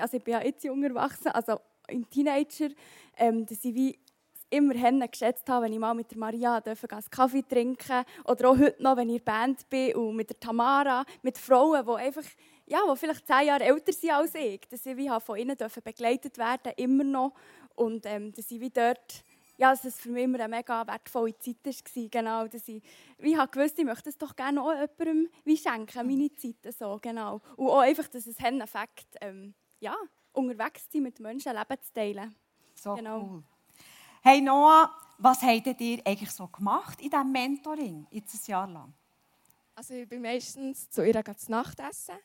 also ich bin ja jetzt jung erwachsen, also im Teenager, ähm, dass ich wie immer geschätzt habe, wenn ich mal mit der Maria einen Kaffee trinken oder auch heute noch, wenn ich in der Band bin und mit der Tamara, mit Frauen, die einfach, ja, die vielleicht zehn Jahre älter sind als ich, dass ich wie von ihnen begleitet werden immer noch und ähm, dass ich wie dort ja, dass es für mich immer eine mega wertvolle Zeit war. Genau, dass ich wie habe gewusst, ich möchte es doch gerne auch jemandem wie schenken, meine Zeit. So, genau. Und auch einfach, dass es einen Effekt ähm, ja, unterwegs sein mit Menschen, Leben zu teilen. So genau. cool. Hey Noah, was habt ihr eigentlich so gemacht in diesem Mentoring, jetzt ein Jahr lang? Also ich bin meistens zu ihr zu Nacht essen.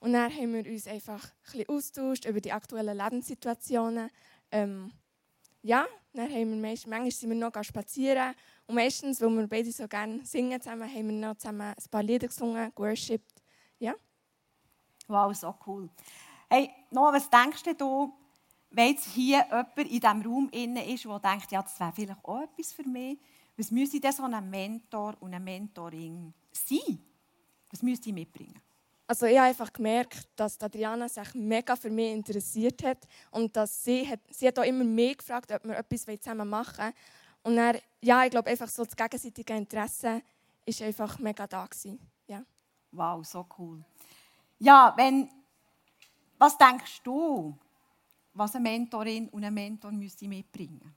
Und dann haben wir uns einfach ein bisschen austauscht über die aktuellen Lebenssituationen. Ähm, ja, dann haben wir meist, manchmal sind wir noch spazieren. Und meistens, weil wir beide so gerne singen zusammen, haben wir noch zusammen ein paar Lieder gesungen, worshipped. Ja. Wow, so cool. Hey, Noah, was denkst du, wenn jetzt hier jemand in diesem Raum ist, der denkt, ja, das wäre vielleicht auch etwas für mich, was müsste denn so ein Mentor und eine Mentoring sein? Was müsste ich mitbringen? Also ich habe einfach gemerkt, dass Adriana sich mega für mich interessiert hat und dass sie hat, sie hat auch immer mehr gefragt, ob wir etwas zusammen machen wollen. Und dann, ja, ich glaube einfach so das gegenseitige Interesse ist einfach mega da gewesen. Ja. Wow, so cool. Ja, wenn, was denkst du, was eine Mentorin und ein Mentor müsste mitbringen?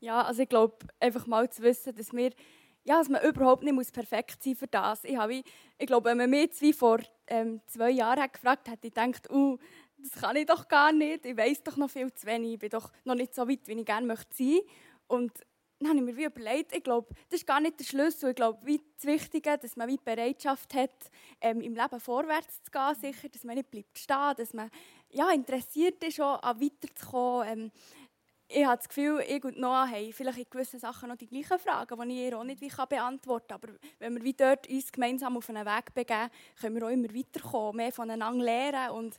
Ja, also ich glaube, einfach mal zu wissen, dass wir ja, dass man überhaupt nicht perfekt sein muss für das. Ich, habe, ich glaube, wenn man mich zwei vor ähm, zwei Jahren hat gefragt hätte, ich gedacht, uh, das kann ich doch gar nicht. Ich weiß doch noch viel zu wenig. Ich bin doch noch nicht so weit, wie ich gerne möchte sein. Und dann habe ich mir wie überlegt, ich glaube, das ist gar nicht der Schlüssel. Ich glaube, wie das Wichtige, dass man wie die Bereitschaft hat, ähm, im Leben vorwärts zu gehen, sicher, dass man nicht bleibt stehen, dass man ja, interessiert ist, auch an weiterzukommen. Ähm, ich habe das Gefühl, ich und Noah haben vielleicht in gewissen Sachen noch die gleichen Fragen, die ich ihr auch nicht wie beantworten kann. Aber wenn wir wie dort uns gemeinsam auf einen Weg begeben, können wir auch immer weiterkommen, mehr voneinander lernen und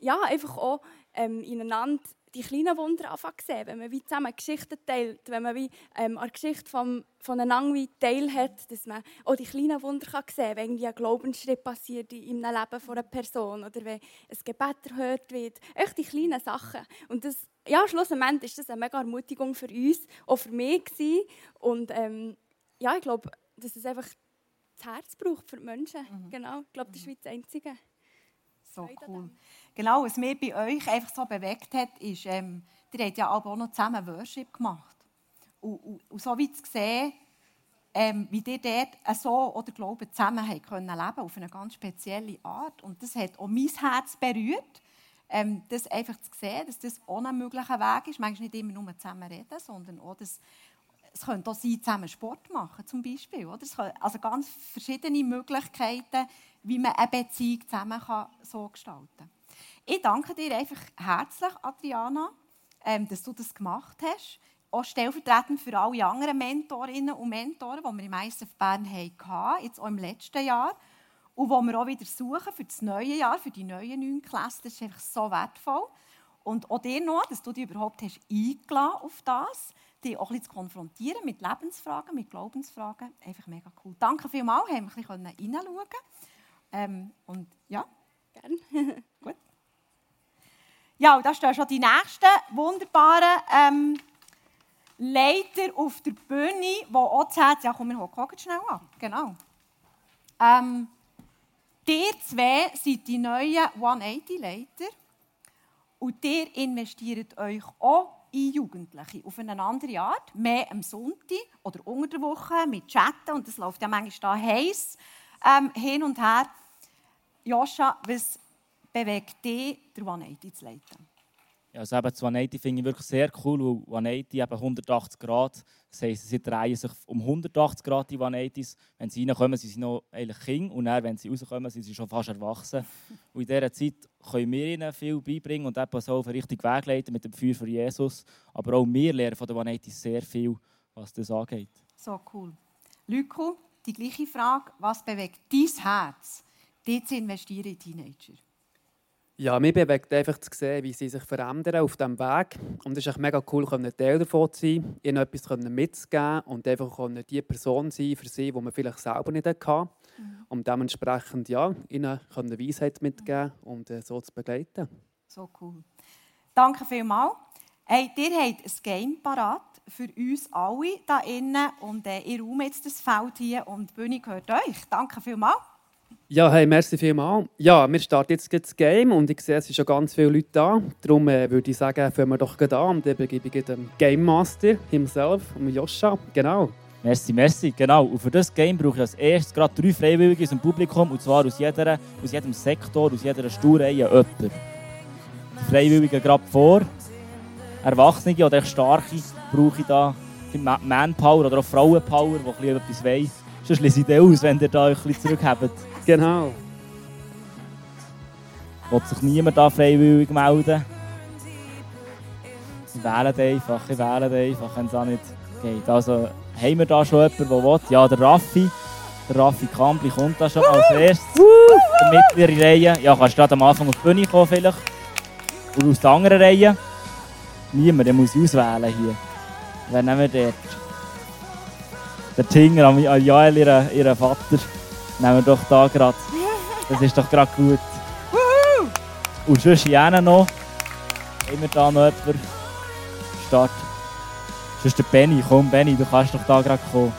ja, einfach auch ähm, ineinander die kleinen Wunder anfangen sehen, wenn man wie zusammen Geschichten teilt, wenn man wie ähm, an der Geschichte vom, voneinander wie Teil hat, dass man auch die kleinen Wunder kann sehen kann, wenn irgendwie ein Glaubensschritt passiert im Leben von einer Person oder wenn ein Gebet erhört wird. Echt die kleinen Sachen. Und das, ja, schlussendlich ist das eine mega Ermutigung für uns, auch für mich gewesen. Und ähm, ja, ich glaube, dass es einfach das Herz braucht für die Menschen. Mhm. Genau, ich glaube, das ist das Einzige. So cool. Genau, was mich bei euch einfach so bewegt hat, ist, ähm, ihr habt ja auch noch zusammen Worship gemacht. Und, und, und so wie zu sehen, ähm, wie ihr dort so oder Glauben zusammen habt können leben auf eine ganz spezielle Art. Und das hat auch mein Herz berührt, ähm, das einfach zu sehen, dass das auch ein möglicher Weg ist. Manchmal nicht immer nur zusammen reden, sondern auch, dass es könnte auch sein, zusammen Sport machen zum Beispiel. Oder? Es also ganz verschiedene Möglichkeiten, wie man eine Beziehung zusammen kann, so gestalten kann. Ich danke dir einfach herzlich, Adriana, ähm, dass du das gemacht hast. Auch stellvertretend für alle anderen Mentorinnen und Mentoren, die wir im ISF Bern hatten, jetzt auch im letzten Jahr. Und die wir auch wieder suchen für das neue Jahr, für die neuen neun Klassen. Das ist einfach so wertvoll. Und auch dir noch, dass du dich überhaupt hast eingeladen auf das, dich auch ein zu konfrontieren mit Lebensfragen, mit Glaubensfragen. Einfach mega cool. Danke vielmals, haben wir ein bisschen reinschauen ähm, Und ja. Gerne. Gut. Ja, und da stehen schon die nächsten wunderbaren ähm, Leiter auf der Bühne, die auch sagt, ja komm, wir hocken schnell an. Genau. Ähm, ihr zwei sind die neuen 180-Leiter und ihr investiert euch auch in Jugendliche auf eine andere Art, mehr am Sonntag oder unter der Woche mit Chatten und das läuft ja manchmal da heiß ähm, hin und her. Joscha, was bewegt dich, der 180 zu leiten? Ja, also eben, das 180 finde ich wirklich sehr cool, weil 180 eben 180 Grad, das heisst, sie drehen sich um 180 Grad, die 180s. Wenn sie reinkommen, sind sie noch eigentlich Kinder und dann, wenn sie rauskommen, sind sie schon fast erwachsen. Und in dieser Zeit können wir ihnen viel beibringen und eben so auf den richtigen Weg leiten mit dem Feuer für Jesus. Aber auch wir lernen von den 180 sehr viel, was das angeht. So cool. Lyko, die gleiche Frage. Was bewegt dein Herz, dir zu investieren in Teenager? Ja, mich bewegt einfach zu sehen, wie sie sich verändern auf diesem Weg. Und es ist mega cool, ein Teil davon zu sein, ihnen etwas mitzugeben und einfach die Person sein für sie, die man vielleicht selber nicht hatte. Mhm. Und dementsprechend ja, ihnen Weisheit mitgeben und äh, so zu begleiten. So cool. Danke vielmals. Hey, ihr habt ein Game parat für uns alle hier innen und äh, ihr räumt jetzt das Feld hier und die Bühne gehört euch. Danke vielmals. Ja, hey, merci vielmals. Ja, wir starten jetzt das Game und ich sehe, es sind schon ganz viele Leute da. Darum äh, würde ich sagen, fangen wir doch gerade an und dann gebe ich dem Game Master himself, Joscha. Genau. Merci, merci. Genau. Und für das Game brauche ich als erstes gerade drei Freiwillige aus dem Publikum, und zwar aus, jeder, aus jedem Sektor, aus jeder Stuhlreihe jemand. Die Freiwilligen gerade vor. Erwachsene oder echt Starke brauche ich da. Manpower oder auch Frauenpower, die etwas weiss. Sonst lese ich aus, wenn ihr da euch zurückhabt. Genau. Will sich niemand da freiwillig melden? Ich wähle einfach, ich wähle einfach, wenn es auch nicht geht. Also, haben wir da schon jemanden, der will? Ja, der Raffi. Der Raffi Kampli kommt da schon als erstes. Der mittlere Reihe. Ja, kannst du gerade am Anfang auf die Bühne kommen vielleicht. Und aus der anderen Reihe. Niemand, der muss auswählen hier. Wen nehmen wir dort? Der Tinger, Jael, ihren, ihren Vater. Nehmen wir doch da gerade. Das ist doch gerade gut. Und sonst hier noch. Wir da noch jemanden? Start. Sonst der Benny. Komm, Benny, du kannst doch da gerade kommen.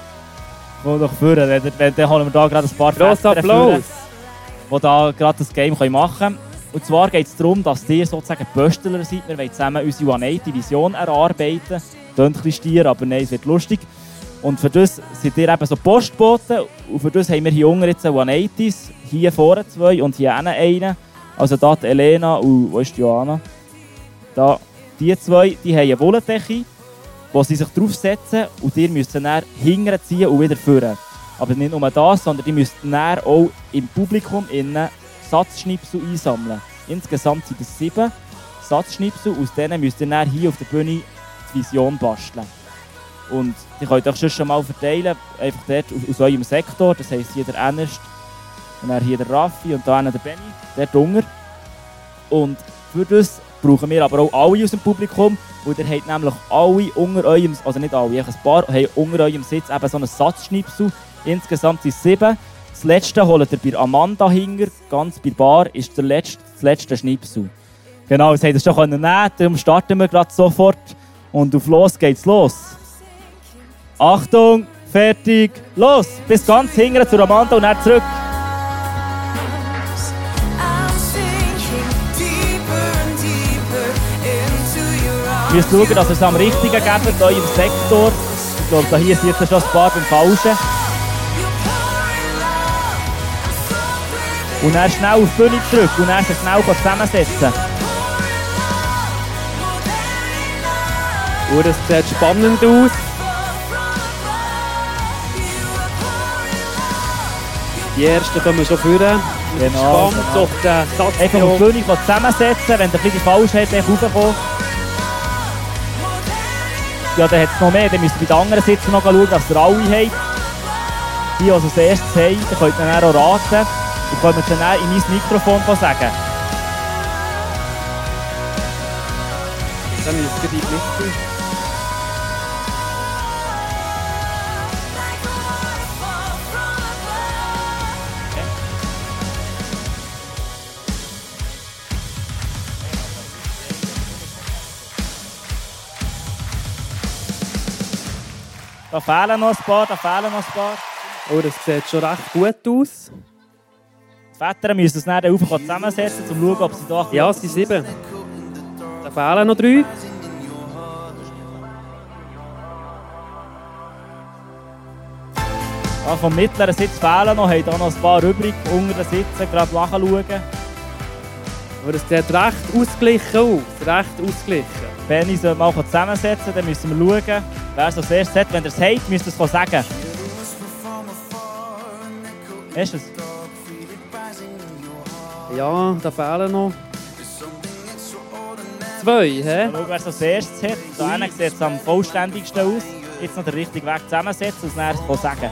Komm doch führen. Dann, dann holen wir da gerade ein paar Gross Applaus! Die da gerade das Game machen können. Und zwar geht es darum, dass ihr sozusagen Pöstler seid. Wir wollen zusammen unsere One-80-Vision erarbeiten. Klingt ein bisschen stier, aber nein, es wird lustig. Und für das sind ihr eben so Postboten. Und für das haben wir hier unten jetzt One-80s. Hier vorne zwei und hier einen. Also da die Elena und wo ist die Johanna? Da, die zwei, die haben eine Wollendecke wo sie sich draufsetzen und ihr müsst dann hinterher ziehen und wieder führen. Aber nicht nur das, sondern die müssten dann auch im Publikum innen Satzschnipsel einsammeln. Insgesamt sind es sieben Satzschnipsel, aus denen müsst ihr dann hier auf der Bühne die Vision basteln. Und die könnt euch schon mal verteilen, einfach dort aus eurem Sektor, das heisst hier der Ernst, und dann hier der Raffi und da der Benny, der Dunger. Und für das brauchen wir aber auch alle aus dem Publikum, weil ihr habt nämlich alle unter eurem, also nicht alle, ein paar haben unter eurem Sitz eben so einen Satzschnipsel. Insgesamt sind es sieben. Das letzte holt ihr bei Amanda hinger, ganz bei Bar, ist der letzte, das letzte Schnipsel. Genau, das habt ihr schon nehmen darum starten wir gerade sofort. Und auf los geht's los. Achtung, fertig, los! Bis ganz hinten zu Amanda und dann zurück. Ihr müsst schauen, dass ihr es am richtigen gebt, hier im Sektor. Ich glaube, hier sieht ihr schon ein paar beim Falschen. Und dann schnell auf die Bühne zurück und dann schnell zusammensetzen. Und es sieht spannend aus. Die ersten kommen schon führen. Genau. Genau. auf den Satz. Einfach auf die Bühne zusammensetzen, wenn der ein bisschen falsch hat, dann raufkommen. Ja, dann hat es noch mehr. Dann müsst ihr bei den anderen Sitzen noch schauen, dass ihr alle habt. Die, die als erstes haben, dann könnt ihr dann auch raten. Und könnt ihr dann in mein Mikrofon sagen. Dann müsst ihr die Blick Da fehlen noch ein paar, da fehlen noch ein paar. Oh, das sieht schon recht gut aus. Die Väter müssen es dann einfach zusammensetzen, um zu schauen, ob sie da... Ja, es sind sieben. Da fehlen noch drei. Ja, vom mittleren Sitz fehlen noch, haben da noch ein paar übrig, unter den Sitzen, gerade nachschauen. Aber es sieht recht ausgeglichen aus, recht ausgeglichen. Benny soll mal zusammensetzen, dann müssen wir schauen, wer es als erstes hat. Wenn ihr es habt, müsst ihr es sagen. Ist es? Ja, da fehlen noch zwei. Hä? Schau, wer es als erstes hat. Da sieht es am vollständigsten aus. Jetzt noch den richtigen Weg zusammensetzen und es dann sagen.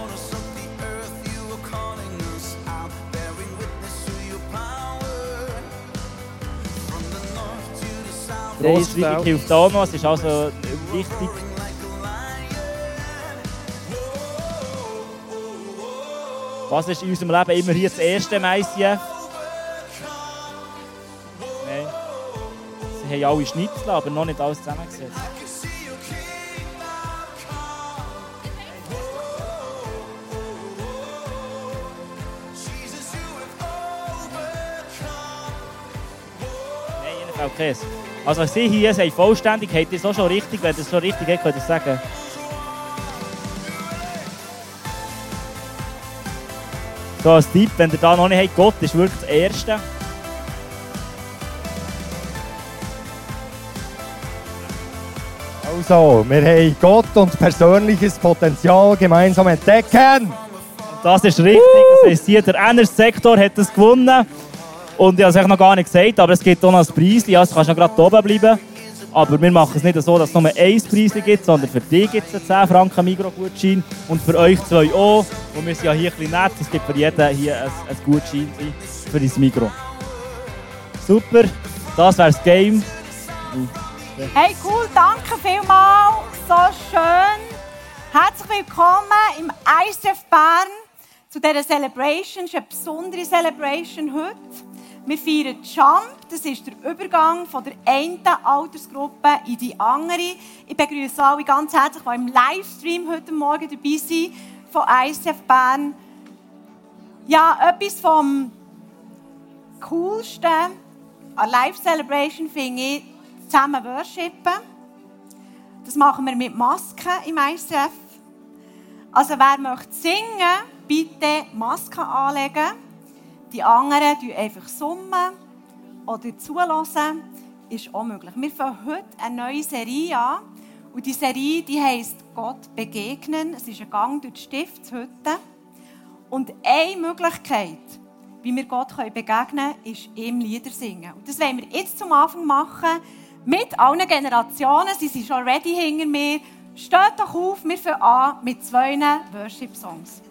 Großzügig hilft auch noch, es ist also wichtig. Was ist in unserem Leben immer hier das erste im ICF? Nein. sie haben alle Schnitzel, aber noch nicht alles zusammengesetzt. Nein, ihnen fehlt Käse. Also sie hier sind vollständig, habt ihr es auch schon richtig, wenn ihr es schon richtig habt, könnt ihr es sagen. So als Tipp, wenn ihr da noch nicht habt, Gott ist wirklich das Erste. Also, wir haben Gott und persönliches Potenzial gemeinsam entdecken. Und das ist richtig. Das heisst, hier der Energy-Sektor hat es gewonnen. Und ich habe es noch gar nicht gesagt, aber es gibt auch noch ein Preis. Also kannst du noch gerade oben bleiben. Aber wir machen es nicht so, dass es nur ein Preis gibt, sondern für dich gibt es einen 10 Franken Migros-Gutschein und für euch zwei auch. Und wir sind ja hier ein bisschen nett. Es gibt für jeden hier ein, ein Gutschein für dein Migros. Super, das wäre das Game. Hey, cool, danke vielmals. So schön. Herzlich willkommen im ICF Bern zu dieser Celebration. Es ist eine besondere Celebration heute. Wir feiern Jump. Das ist der Übergang von der einen Altersgruppe in die andere. Ich begrüße alle ganz herzlich, die im Livestream heute Morgen dabei sind von ICF Bern. Ja, etwas vom Coolsten an Live Celebration finde ich zusammen worshipen. Das machen wir mit Masken im ICF. Also wer möchte singen, bitte Masken anlegen. Die anderen tun einfach summen oder zulassen. Ist auch möglich. Wir fangen heute eine neue Serie an. Und die Serie die heisst Gott begegnen. Es ist ein Gang durch die Stiftshütte. Und eine Möglichkeit, wie wir Gott begegnen können, ist ihm Lieder singen. Und das wollen wir jetzt zum Anfang machen. Mit allen Generationen. Sie sind schon ready hinter mir. Steht doch auf, wir fangen an mit zwei Worship-Songs.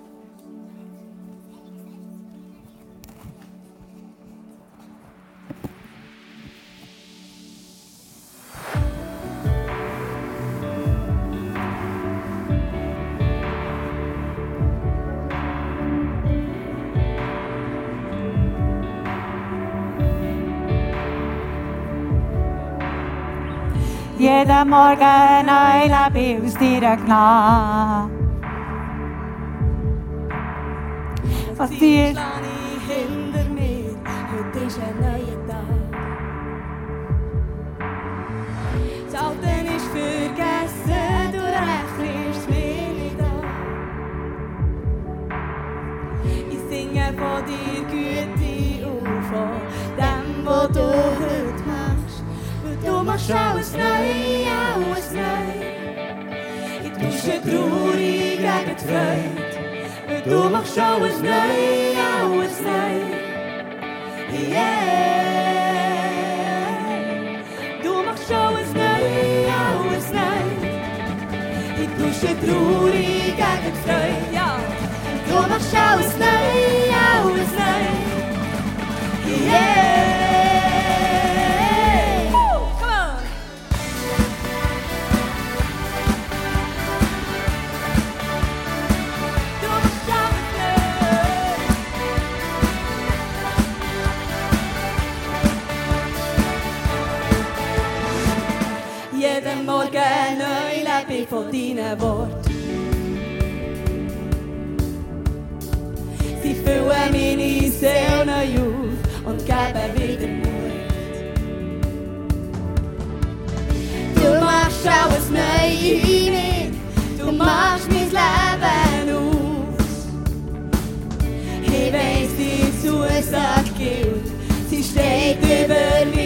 Jeden Morgen neu lebe ich aus deiner Gnade. Was dir hinter mir, neu, alles neu. Yeah. Du machst alles neu, alles neu. Ich tausche traurig gegen die Freude. Ja. Du machst alles neu, alles neu. Yeah. Von deinen Worten. Sie füllen meine Seele neu auf und geben wieder Mut. Du machst alles neu in mir, du machst mein Leben aus. Ich weiss, die Zusage gilt, sie steht über meinem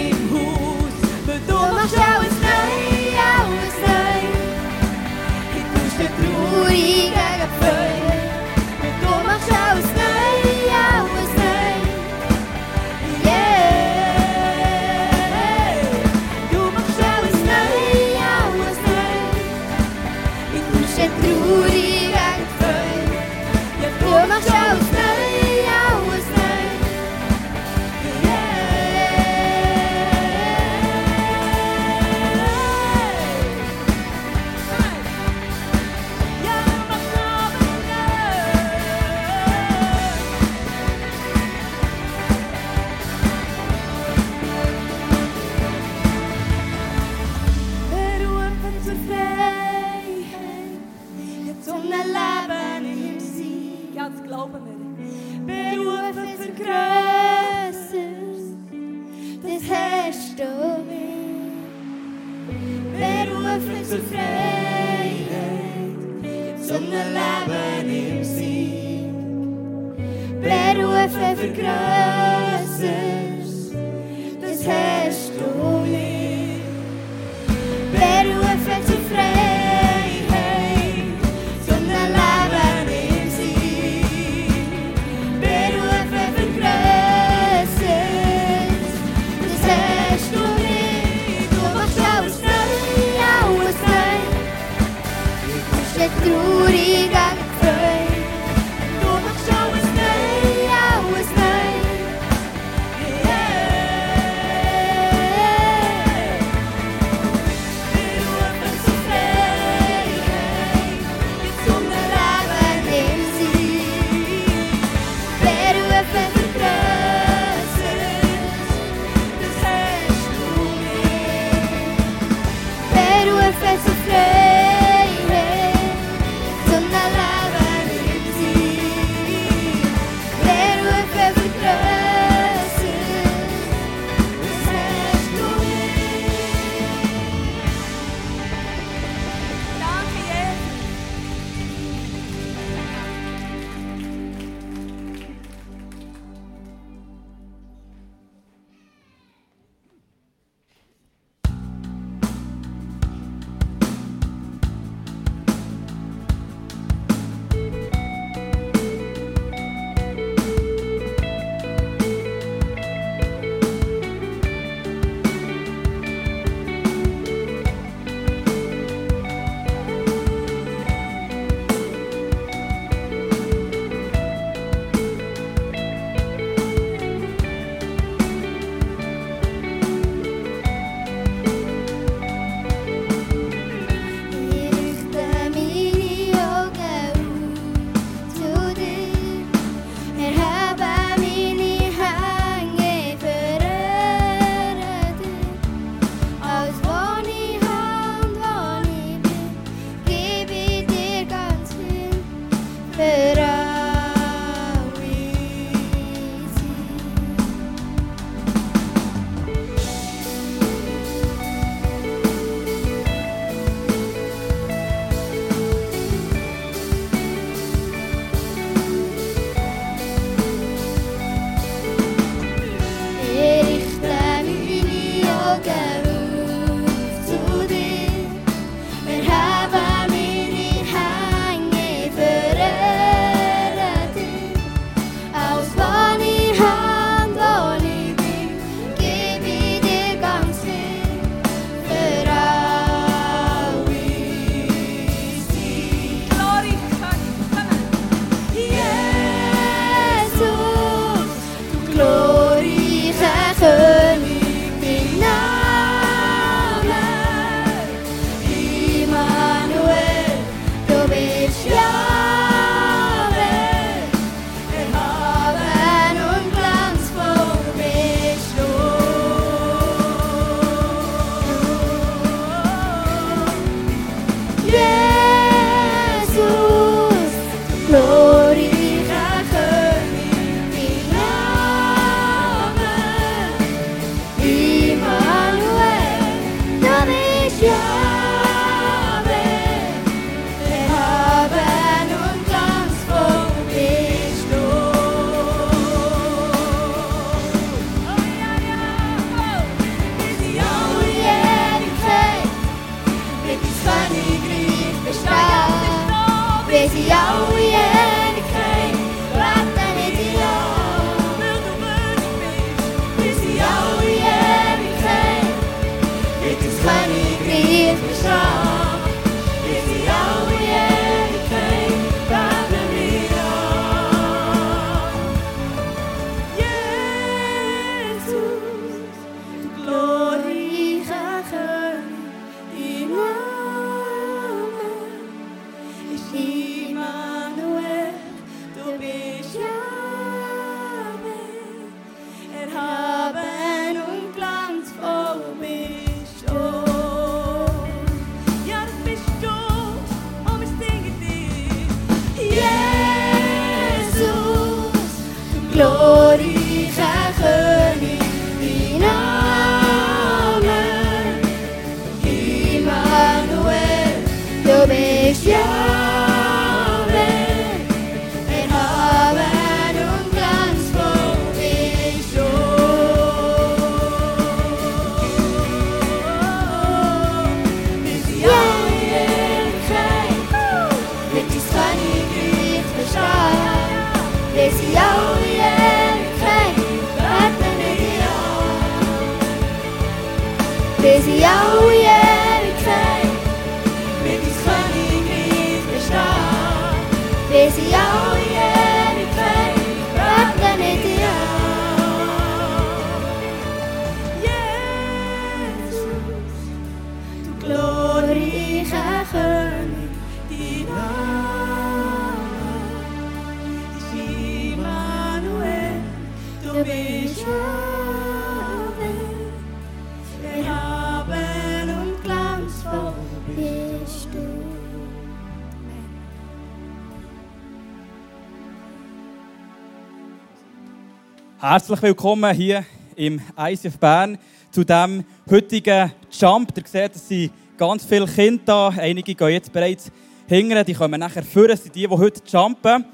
Herzlich willkommen hier im ICF Bern zu dem heutigen Jump. Ihr seht, es sind ganz viele Kinder da. Einige gehen jetzt bereits hingern, die kommen nachher vor. Das sind die, die heute jumpen.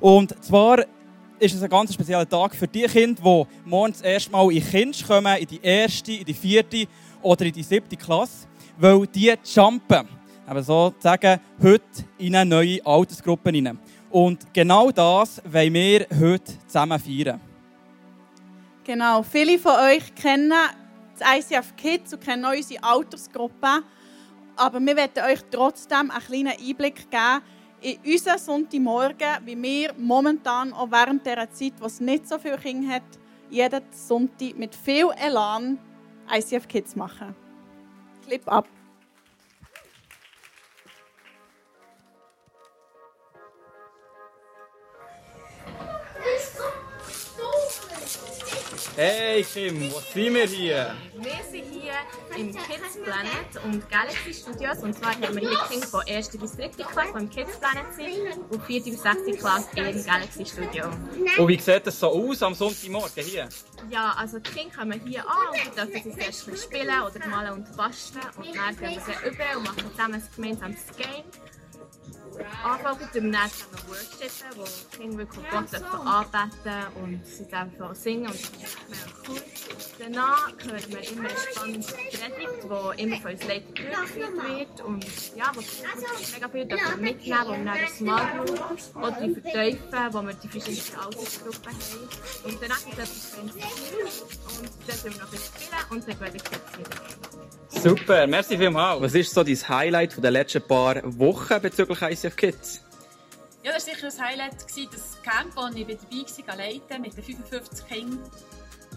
Und zwar ist es ein ganz spezieller Tag für die Kinder, die morgens erstmal in Kinds kommen, in die erste, in die vierte oder in die siebte Klasse, weil die jumpen. Aber sozusagen heute in eine neue Altersgruppe hinein. Und genau das wollen wir heute zusammen feiern. Genau, viele von euch kennen das ICF Kids und kennen auch unsere Altersgruppe. Aber wir werden euch trotzdem einen kleinen Einblick geben in unseren Sonntagmorgen, wie wir momentan auch während dieser Zeit, wo es nicht so viele Kinder hat, jeden Sonntag mit viel Elan ICF Kids machen. Clip ab. Hey Kim, wo sind wir hier? Wir sind hier im Kids Planet und Galaxy Studios. Und zwar haben wir hier Kinder von 1. bis 3. Klasse, die im Kids Planet sind, und 4. bis 6. Klasse im Galaxy Studio. Und wie sieht das so aus am Sonntagmorgen hier? Ja, also die Kinder kommen hier an und dürfen ein bisschen spielen oder malen und basteln. Und dann gehen wir sie über und machen zusammen ein gemeinsames Game. Anfangen tun wir dann zusammen Workshops, wo Kinder wirklich Gott anbeten und sie dürfen singen und das ist mega cool. Danach hören wir immer eine spannende Predigt, die immer von uns Leitern durchgeführt wird und ja, wo wir mega viel dürfen mitnehmen, wo wir dann Small Group oder die vertiefen, wo wir die verschiedenen Altersgruppen haben. Und danach es etwas für uns und dann sind wir noch ein bisschen spielen und dann werde ich jetzt wieder. Super, merci vielmals. Was ist so dein Highlight der letzten paar Wochen bezüglich ICF Kids? Ja, das war sicher ein Highlight, gewesen, das Camp, wo ich dabei war, leiten mit den 55 Kindern,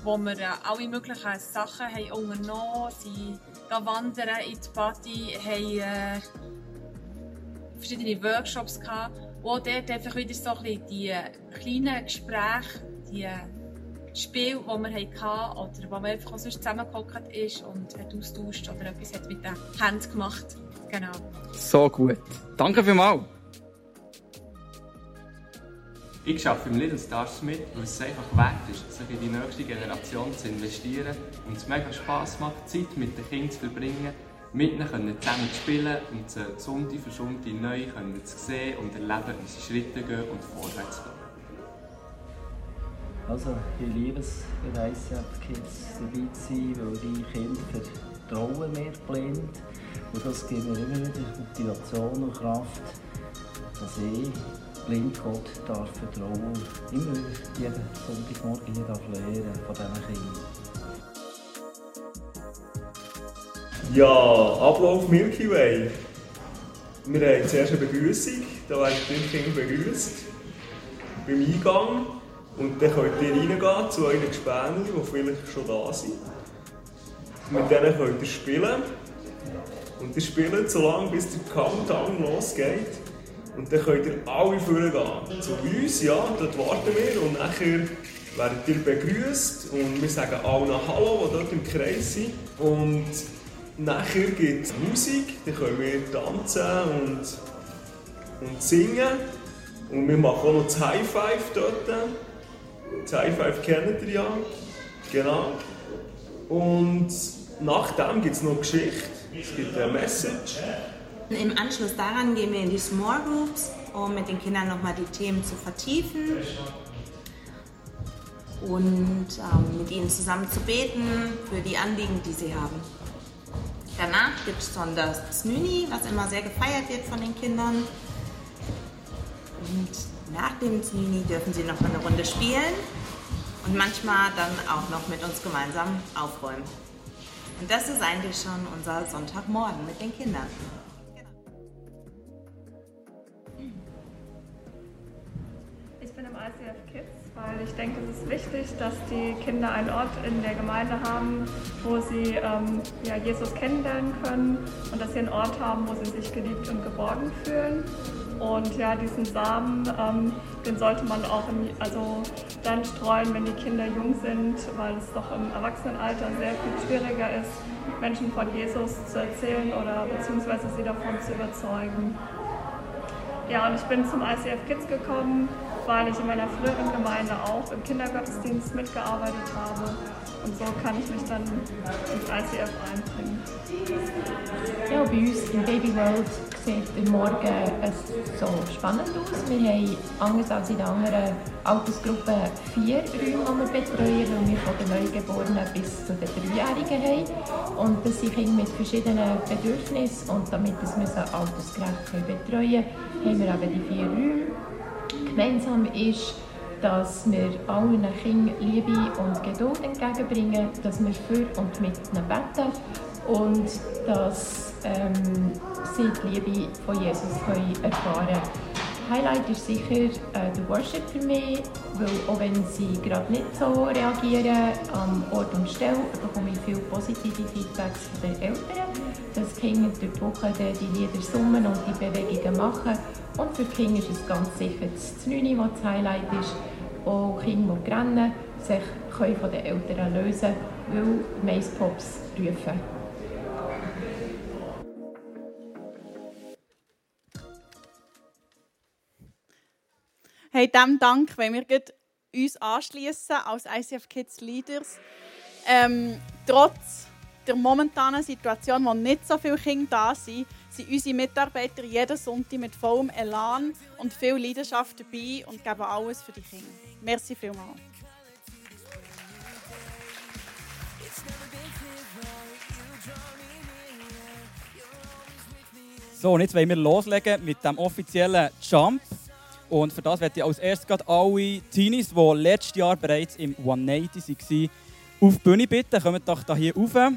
wo wir äh, alle möglichen Sachen haben unternommen haben, sind wandern in die Party, haben äh, verschiedene Workshops gehabt, wo dort einfach wieder so ein bisschen die äh, kleinen Gespräche, die Spiele, die wir hatten, oder wo man einfach auch sonst zusammengehockt ist und hat austauscht oder etwas hat mit den Händen gemacht. Genau. So gut. Danke vielmals. Ich arbeite im Little Stars mit, weil es einfach wert ist, sich in die nächste Generation zu investieren und es mega Spass macht, Zeit mit den Kindern zu verbringen, mit ihnen zusammen zu spielen und sie Sonntag für Sonntag neu können zu sehen und erleben, wie sie Schritte gehen und vorwärts gehen. Also, ich liebe es, bei den ICF Kids dabei zu sein, weil die Kinder vertrauen mir blind. Und das gibt mir immer wieder Motivation und Kraft, dass ich blind Gott darf vertrauen immer jeden Sonntagmorgen hier darf lernen von diesen Kindern. Ja, Ablauf Milky Way. Wir haben zuerst eine Begrüßung, da werden die Kinder begrüßt beim Eingang. Und dann könnt ihr reingehen zu euren Gespänen, die vielleicht schon da sind. Mit denen könnt ihr spielen. Und ihr spielt so lange, bis der Countdown losgeht. Und dann könnt ihr alle vorgehen. Zu uns, ja, dort warten wir. Und nachher werdet ihr begrüßt und wir sagen allen Hallo, die dort im Kreis sind. Und nachher gibt es Musik, dann können wir tanzen und, und singen. Und wir machen auch noch das High Five dort. Five kennt ihr ja. Genau. Und nach dem gibt es noch Geschichte. Es gibt eine Message. Im Anschluss daran gehen wir in die Small Groups, um mit den Kindern nochmal die Themen zu vertiefen und ähm, mit ihnen zusammen zu beten für die Anliegen, die sie haben. Danach gibt es dann das Znüni, was immer sehr gefeiert wird von den Kindern. Und nach dem Znüni dürfen sie noch eine Runde spielen und manchmal dann auch noch mit uns gemeinsam aufräumen. Und das ist eigentlich schon unser Sonntagmorgen mit den Kindern. Ich bin im ICF Kids, weil ich denke, es ist wichtig, dass die Kinder einen Ort in der Gemeinde haben, wo sie ähm, ja, Jesus kennenlernen können und dass sie einen Ort haben, wo sie sich geliebt und geborgen fühlen. Und ja, diesen Samen, ähm, den sollte man auch in, also dann streuen, wenn die Kinder jung sind, weil es doch im Erwachsenenalter sehr viel schwieriger ist, Menschen von Jesus zu erzählen oder beziehungsweise sie davon zu überzeugen. Ja, und ich bin zum ICF Kids gekommen, weil ich in meiner früheren Gemeinde auch im Kindergottesdienst mitgearbeitet habe. Und so kann ich mich dann ins ICF einbringen. Ja, bei uns im Baby World sieht der Morgen so spannend aus. Wir haben, anders als in den anderen Altersgruppen, vier Räume, die wir betreuen, weil wir von den Neugeborenen bis zu den Dreijährigen haben. Und das sind Kinder mit verschiedenen Bedürfnissen. Und damit wir sie altersgerecht betreuen können, haben wir eben die vier Räume. Gemeinsam ist, dass wir allen Kindern Liebe und Geduld entgegenbringen, dass wir für und mit ihnen beten und dass ähm, sie die Liebe von Jesus können erfahren können. Highlight ist sicher äh, der Worship für mich, weil auch wenn sie gerade nicht so reagieren am Ort und Stelle, bekomme ich viele positive Feedbacks von den Eltern, dass die Kinder durch die Woche die Lieder summen und die Bewegungen machen. Und für die Kinder ist es ganz sicher das 9, was das Highlight ist. Auch Kinder, die rennen, sich können von den Eltern lösen weil Mace Pops rufen. Hey, dem Dank, wenn wir uns anschließen als ICF Kids Leaders. Ähm, trotz der momentanen Situation, wo nicht so viele Kinder da sind, sind unsere Mitarbeiter jeden Sonntag mit vollem Elan und viel Leidenschaft dabei und geben alles für die Kinder. Merci vielmals. So, und jetzt wollen wir loslegen mit dem offiziellen Jump. Und für das werde ich als erstes alle Teenies, die letztes Jahr bereits im 180 waren, auf die Bühne bitten. Kommt doch hier rauf.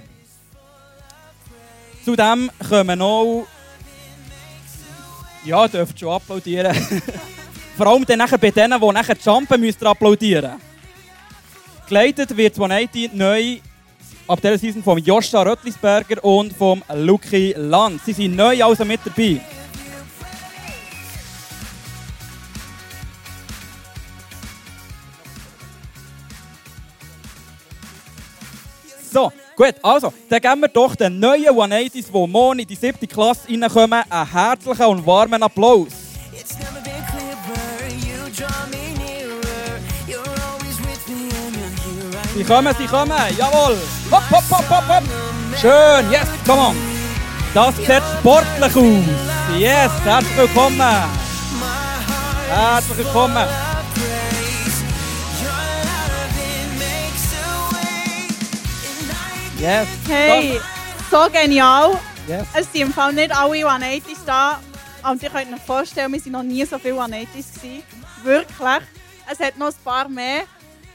Zudem kommen noch. Ja, dürft schon applaudieren. Vor allem dann bei denen, die nachher jumpen, müsst applaudieren. Geleitet wird 180 neu ab dieser Season von Joscha Röttlisberger und vom Lucky Land. Sie sind neu also mit dabei. So, gut, also, dann geben wir doch den neuen 180s, die morgen in die siebte Klasse reinkommen, einen herzlichen und warmen Applaus. Sie kommen, sie kommen, jawohl. Hopp, hopp, hopp, hopp, hopp. Schön, yes, come on. Das sieht sportlich aus. Yes, herzlich willkommen. Herzlich willkommen. Yes. Hey, so genial. Yes. Es sind im Fall nicht alle 180s da. Und ihr könnt euch vorstellen, wir waren noch nie so viele 180s. gewesen. Wirklich. Es hat noch ein paar mehr.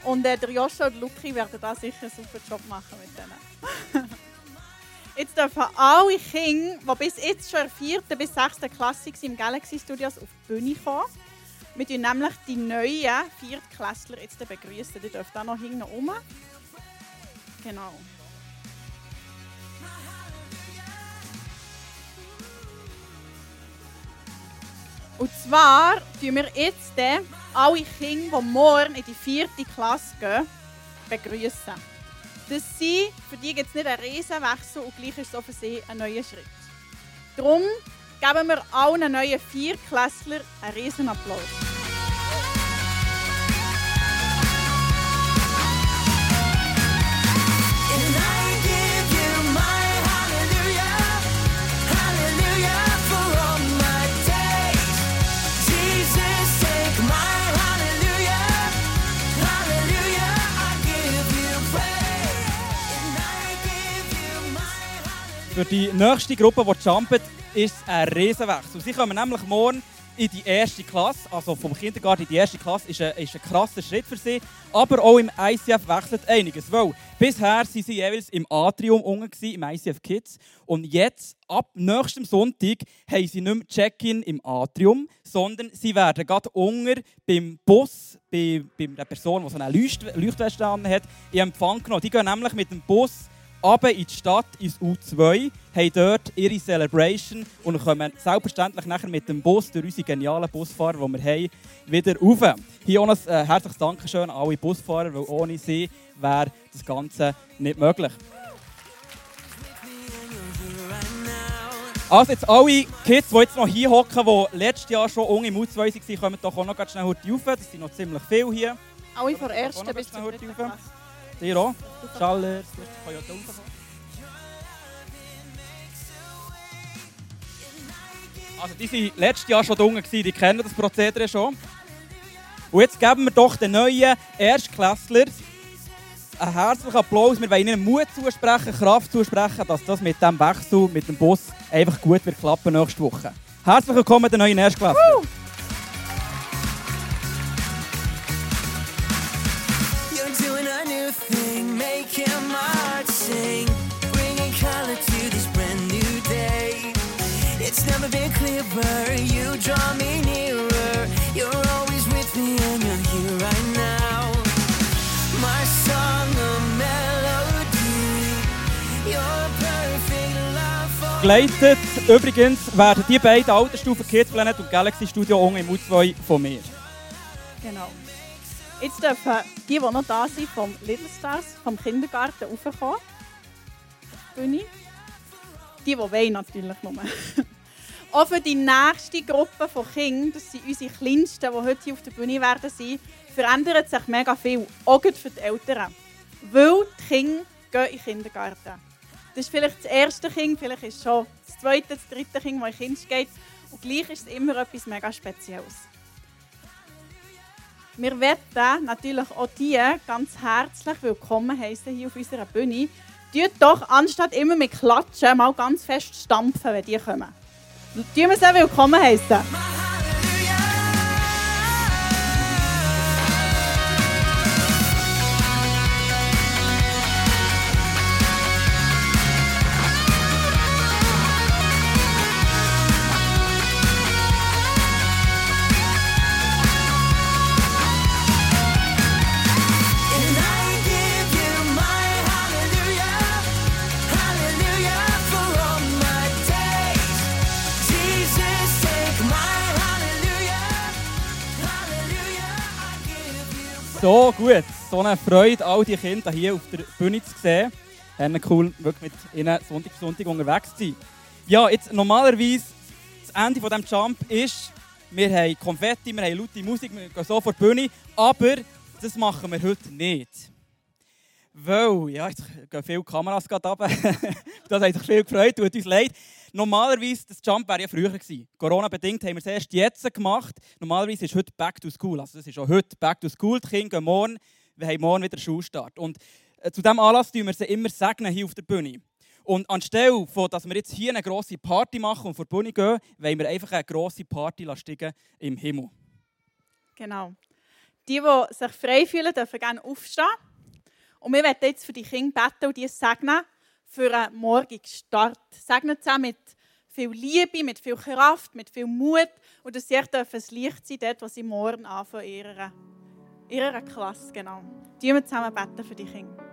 Und äh, der Joshua und Luki werden da sicher einen super Job machen mit denen. jetzt dürfen alle Kinder, die bis jetzt schon in der 4. bis 6. Klasse waren, im Galaxy Studios auf die Bühne kommen. Wir begrüßen nämlich die neuen Viertklässler jetzt begrüßen. Die dürfen da noch hinten rum. Genau. Und zwar tun wir jetzt alle Kinder, die morgen in die vierte Klasse gehen, begrüßen. Das sind, für die gibt es nicht einen Riesenwechsel und gleich ist es für sie ein neuer Schritt. Darum geben wir allen neuen Viertklässlern einen riesen Applaus. Für die nächste Gruppe, die jumpt, ist es ein Riesenwechsel. Sie kommen nämlich morgen in die erste Klasse, also vom Kindergarten in die erste Klasse, ist ein, ist ein krasser Schritt für sie. Aber auch im ICF wechselt einiges. Weil bisher waren sie jeweils im Atrium unten, im ICF Kids. Und jetzt, ab nächstem Sonntag, haben sie nicht mehr Check-in im Atrium, sondern sie werden gerade unten beim Bus, bei, bei der Person, die so eine Leucht Leuchtweste hat, in Empfang genommen. Die gehen nämlich mit dem Bus runter in die Stadt, ins U2, haben dort ihre Celebration und kommen selbstverständlich nachher mit dem Bus, durch unsere genialen Busfahrer, die wir haben, wieder rauf. Hier auch ein äh, herzliches Dankeschön an alle Busfahrer, weil ohne sie wäre das Ganze nicht möglich. Also jetzt alle Kids, die jetzt noch hier hocken, die letztes Jahr schon unge im U2 waren, kommen doch auch noch ganz schnell heute rauf. Das sind noch ziemlich viele hier. Alle von der ersten bis zur dritten Klasse. Dir auch. Schaller, ich kann ja da raufkommen. Also die waren letztes Jahr schon unten, die kennen das Prozedere schon. Und jetzt geben wir doch den neuen Erstklässler einen herzlichen Applaus. Wir wollen ihnen Mut zusprechen, Kraft zusprechen, dass das mit dem Wechsel, mit dem Bus einfach gut wird klappen nächste Woche. Herzlich willkommen, der neuen Erstklässler. Making my heart sing, bringing color to this brand new day. It's never been clearer, you draw me nearer. You're always with me and you're here right now. My song, a melody, your perfect love for Geleitet übrigens werden die beiden Altersstufen Kids Planet und Galaxy Studio unten im U2 von mir. Genau. Jetzt dürfen die, die noch da sind, vom Little Stars, vom Kindergarten, raufkommen. Bühne. Die, die wollen natürlich nur. Auch für die nächste Gruppe von Kindern, das sind unsere Kleinsten, die heute hier auf der Bühne werden sein, verändert sich mega viel. Auch für die Eltern. Weil die Kinder gehen in den Kindergarten. Das ist vielleicht das erste Kind, vielleicht ist es schon das zweite, das dritte Kind, das in den Kindergarten geht. Und gleich ist es immer etwas mega Spezielles. Wir wetten natürlich auch die ganz herzlich willkommen heißen hier auf unserer Bühne. Tut doch, anstatt immer mit Klatschen, mal ganz fest stampfen, wenn die kommen. Tun wir sie willkommen heißen. So gut, so eine Freude, all die Kinder hier auf der Bühne zu sehen. Haben cool, wirklich mit ihnen Sonntag für Sonntag unterwegs zu sein. Ja, jetzt normalerweise, das Ende von diesem Jump ist, wir haben Konfetti, wir haben laute Musik, wir gehen so vor die Bühne, aber das machen wir heute nicht. Weil, ja, jetzt gehen viele Kameras gerade runter. das hat sich viel gefreut, tut uns leid. Normalerweise, das Jump wäre ja früher gewesen. Corona-bedingt haben wir es erst jetzt gemacht. Normalerweise ist heute Back to School. Also das ist auch heute Back to School. Die Kinder gehen morgen. Wir haben morgen wieder Schulstart. Und äh, zu diesem Anlass tun wir sie immer segnen hier auf der Bühne. Und anstelle von, dass wir jetzt hier eine grosse Party machen und vor die Bühne gehen, wollen wir einfach eine grosse Party steigen im Himmel. Genau. Die, die sich frei fühlen, dürfen gerne aufstehen. Und wir werden jetzt für die Kinder beten und die segnen für einen morgigen Start. Segnen sie mit viel Liebe, mit viel Kraft, mit viel Mut und dass sie echt das Licht sein dort, wo sie morgen anfangen ihrer, ihrer Klasse. Genau. Die wir zusammen beten für die Kinder.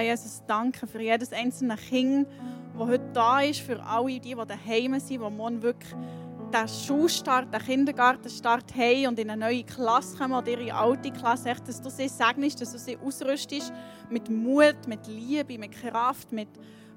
Ja, Jesus, danke für jedes einzelne Kind, das heute da ist, für alle die, die daheim sind, die morgen wirklich den Schulstart, den Kindergartenstart haben und in eine neue Klasse kommen oder ihre alte Klasse, echt, dass du sie segnest, dass du sie ausrüstest mit Mut, mit Liebe, mit Kraft, mit,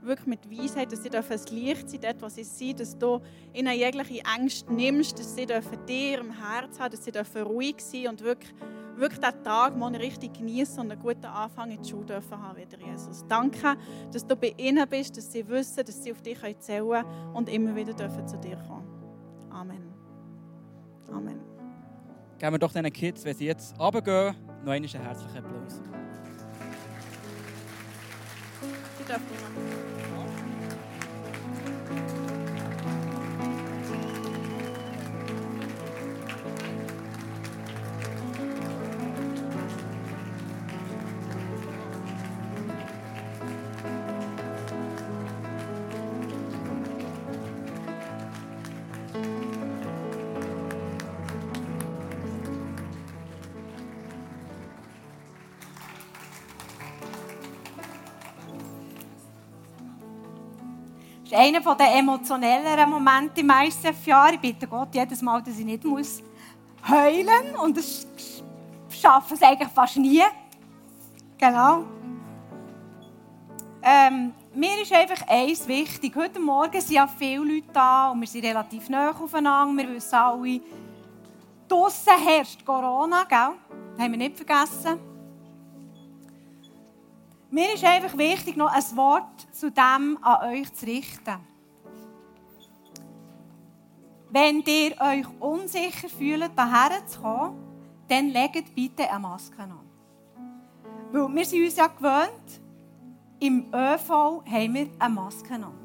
wirklich mit Weisheit, dass sie dürfen ein Licht sein dort, wo sie sind, dass du ihnen jegliche Ängste nimmst, dass sie dürfen dir im Herz haben, dass sie dürfen ruhig sein und wirklich, wirklich den Tag morgen richtig genießen und einen guten Anfang in die Schule dürfen haben, wieder Jesus. Danke, dass du bei ihnen bist, dass sie wissen, dass sie auf dich zählen können und immer wieder dürfen zu dir kommen. Amen. Amen. Geben wir doch diesen Kids, wenn sie jetzt runtergehen, noch einen herzlichen Applaus. Sie dürfen Das ist einer der emotionelleren Momente im ICF-Jahr. Ich bitte Gott jedes Mal, dass ich nicht muss heulen muss. Und das schaffe ich eigentlich fast nie. Genau. Ähm, mir ist einfach eins wichtig. Heute Morgen sind ja viele Leute da und wir sind relativ nah aufeinander. Wir wissen alle, draussen herrscht Corona, gell? Das haben wir nicht vergessen. Mir ist einfach wichtig, noch ein Wort zu dem an euch zu richten. Wenn ihr euch unsicher fühlt, hierher zu kommen, dann legt bitte eine Maske an. Weil wir sind uns ja gewöhnt, im ÖV haben wir eine Maske an.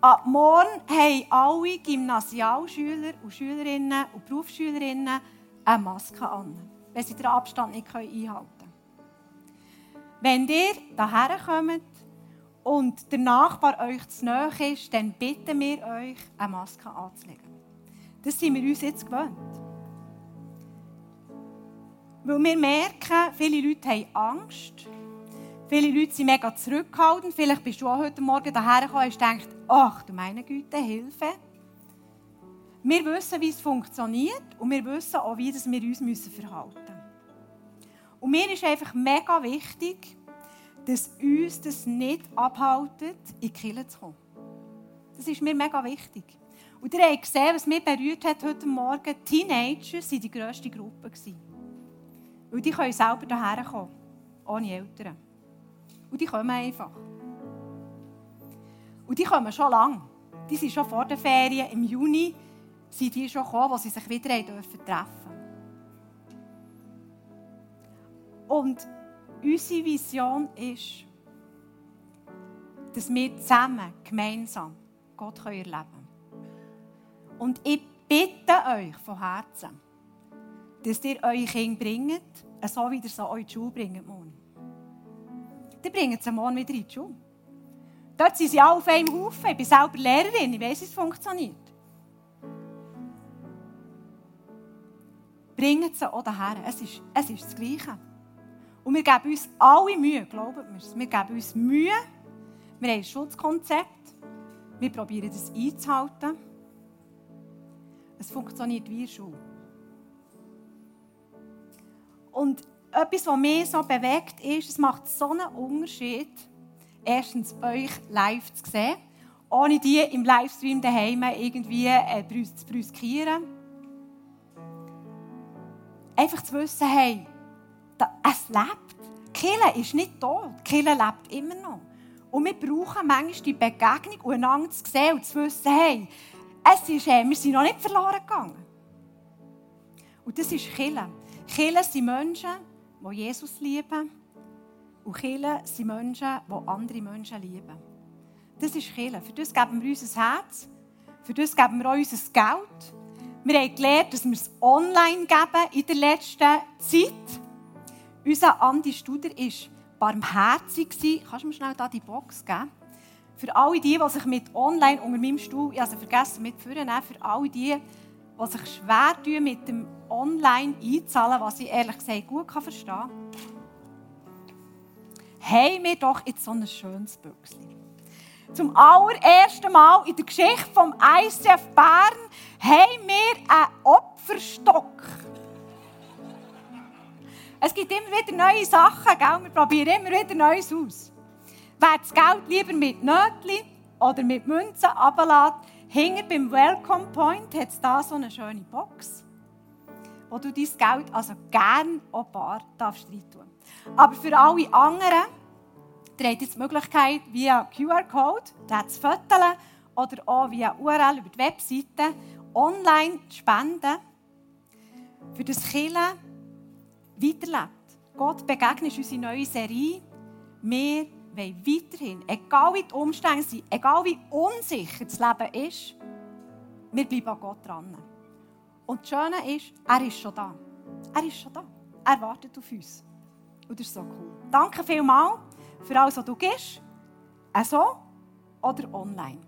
Ab morgen haben alle Gymnasialschüler und Schülerinnen und Berufsschülerinnen eine Maske an, wenn sie den Abstand nicht einhalten können. Wenn ihr hierher kommt und der Nachbar euch zu nahe ist, dann bitten wir euch, eine Maske anzulegen. Das sind wir uns jetzt gewöhnt. Weil wir merken, viele Leute haben Angst. Viele Leute sind mega zurückhaltend. Vielleicht bist du auch heute Morgen hierher gekommen und denkst, ach du meine Güte, Hilfe. Wir wissen, wie es funktioniert und wir wissen auch, wie wir uns verhalten müssen. Und mir ist einfach mega wichtig, dass uns das nicht abhaltet, in die Kirche zu kommen. Das ist mir mega wichtig. Und ihr habt gesehen, was mich berührt hat heute Morgen. Teenager waren die grösste Gruppe. Weil die können selber hierher kommen, ohne Eltern. Und die kommen einfach. Und die kommen schon lange. Die sind schon vor den Ferien, im Juni, sind die schon gekommen, wo sie sich wieder treffen durften. Und unsere Vision ist, dass wir zusammen, gemeinsam Gott erleben können. Und ich bitte euch von Herzen, dass ihr eure Kinder bringt, so wie ihr sie euch in die Schule bringt, morgen. Dann bringt sie morgen wieder in die Schule. Dort sind sie alle auf einem Haufen. Ich bin selber Lehrerin, ich weiß, wie es funktioniert. Bringt sie auch daher. Es ist, es ist das Gleiche. Und wir geben uns alle Mühe, glaubt mir Wir geben uns Mühe. Wir haben ein Schutzkonzept. Wir probieren das einzuhalten. Es funktioniert wie schon. Und etwas, was mich so bewegt, ist, es macht so einen Unterschied, erstens euch live zu sehen, ohne die im Livestream daheim irgendwie äh, zu brüskieren. Einfach zu wissen, hey, es lebt. Kille ist nicht tot. Kille lebt immer noch. Und wir brauchen manchmal die Begegnung und einander zu sehen und zu wissen, hey, es ist, äh, wir sind noch nicht verloren gegangen. Und das ist Kille. Kille sind Menschen, die Jesus lieben. Und Kille sind Menschen, die andere Menschen lieben. Das ist Kille. Für das geben wir unser Herz. Für das geben wir auch unser Geld. Wir haben gelernt, dass wir es online geben in der letzten Zeit. Unser Andi Studer war barmherzig. Kannst du mir schnell da die Box geben? Für alle die, die sich mit online unter meinem Stuhl, ich habe vergessen mitzuführen, für alle die, die sich schwer tun, mit dem Online einzahlen, was ich ehrlich gesagt gut verstehen kann, haben wir doch jetzt so ein schönes Büchschen. Zum allerersten Mal in der Geschichte vom ICF Bern haben wir einen Opferstock. Es gibt immer wieder neue Sachen, gell? wir probieren immer wieder Neues aus. Wer das Geld lieber mit Nötchen oder mit Münzen ablässt, hinter beim Welcome Point hat es da so eine schöne Box, wo du dein Geld also gerne auch bar darfst rein tun. Aber für alle anderen, ihr habt jetzt die Möglichkeit, via QR-Code den zu fotografieren oder auch via URL über die Webseite online zu spenden, für das Killen weiterlebt. Gott begegnet ist unsere neue Serie. Wir wollen weiterhin, egal wie die Umstände sind, egal wie unsicher das Leben ist, wir bleiben an Gott dran. Und das Schöne ist, er ist schon da. Er ist schon da. Er wartet auf uns. Und das ist so cool. Danke vielmals für alles, was du gibst. Also oder online.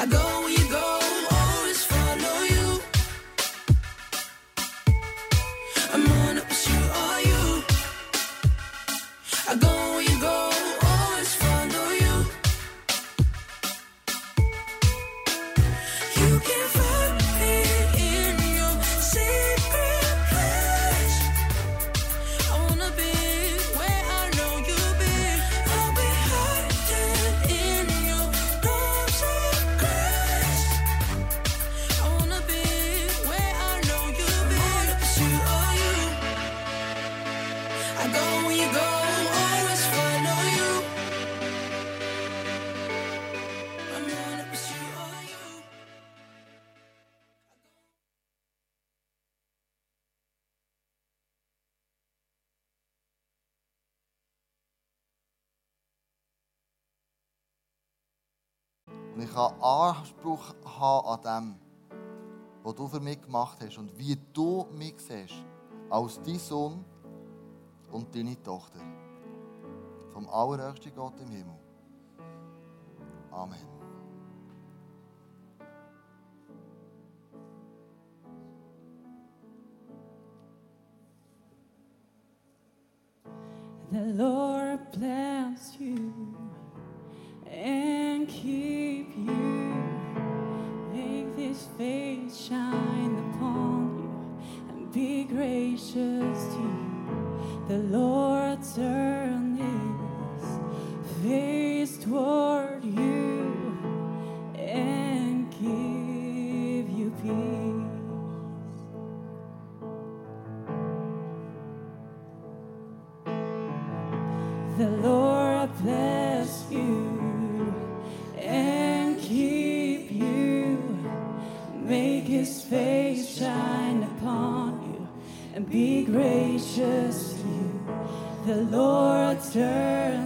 I go Anspruch haben an dem, was du für mich gemacht hast und wie du mich siehst, als dein Sohn und deine Tochter. Vom allerhöchsten Gott im Himmel. Amen. The Lord bless you the Lord turn his face toward you and give you peace. The Lord bless you and keep you, make his face shine upon you and be gracious. The Lord turns.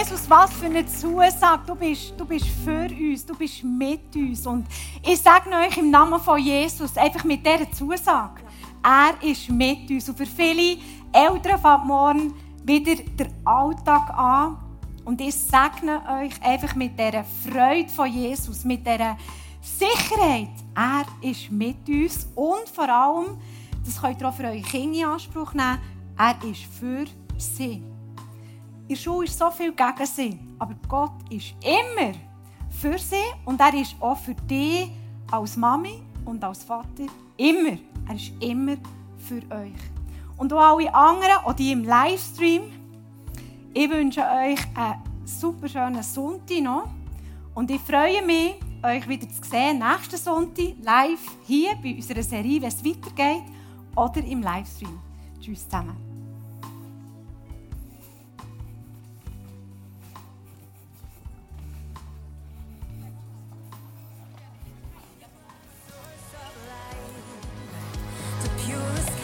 Jesus, was für eine Zusage. Du bist, du bist für uns, du bist mit uns. Und ich sage euch im Namen von Jesus, einfach mit dieser Zusage, er ist mit uns. Und für viele Eltern fängt morgen wieder der Alltag an. Und ich segne euch einfach mit dieser Freude von Jesus, mit dieser Sicherheit. Er ist mit uns und vor allem, das könnt ihr auch für eure Kinder in Anspruch nehmen, er ist für sie. In der Schule ist so viel gegen sie, aber Gott ist immer für sie und er ist auch für dich als Mami und als Vater immer. Er ist immer für euch. Und auch alle anderen, auch die im Livestream, ich wünsche euch einen super schönen Sonntag noch und ich freue mich, euch wieder zu sehen, nächsten Sonntag live hier bei unserer Serie, wenn es weitergeht, oder im Livestream. Tschüss zusammen. the purest